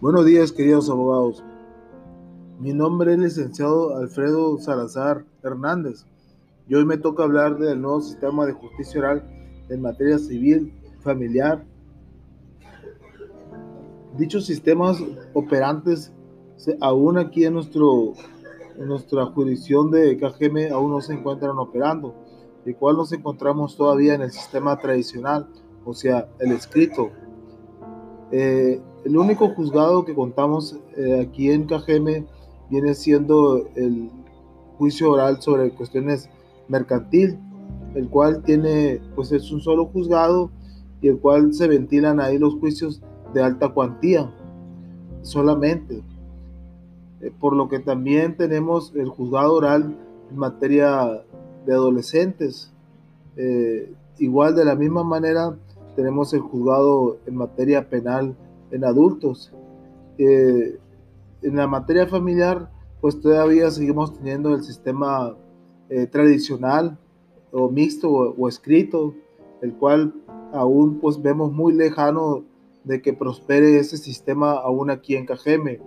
Buenos días, queridos abogados. Mi nombre es licenciado Alfredo Salazar Hernández y hoy me toca hablar del nuevo sistema de justicia oral en materia civil, familiar. Dichos sistemas operantes, aún aquí en, nuestro, en nuestra jurisdicción de KGM, aún no se encuentran operando, el cual nos encontramos todavía en el sistema tradicional, o sea, el escrito. Eh, el único juzgado que contamos eh, aquí en KGM viene siendo el juicio oral sobre cuestiones mercantil, el cual tiene, pues es un solo juzgado y el cual se ventilan ahí los juicios de alta cuantía solamente. Eh, por lo que también tenemos el juzgado oral en materia de adolescentes. Eh, igual de la misma manera tenemos el juzgado en materia penal en adultos. Eh, en la materia familiar, pues todavía seguimos teniendo el sistema eh, tradicional o mixto o, o, escrito, el cual aún pues vemos muy lejano de que prospere ese sistema aún aquí en Cajeme.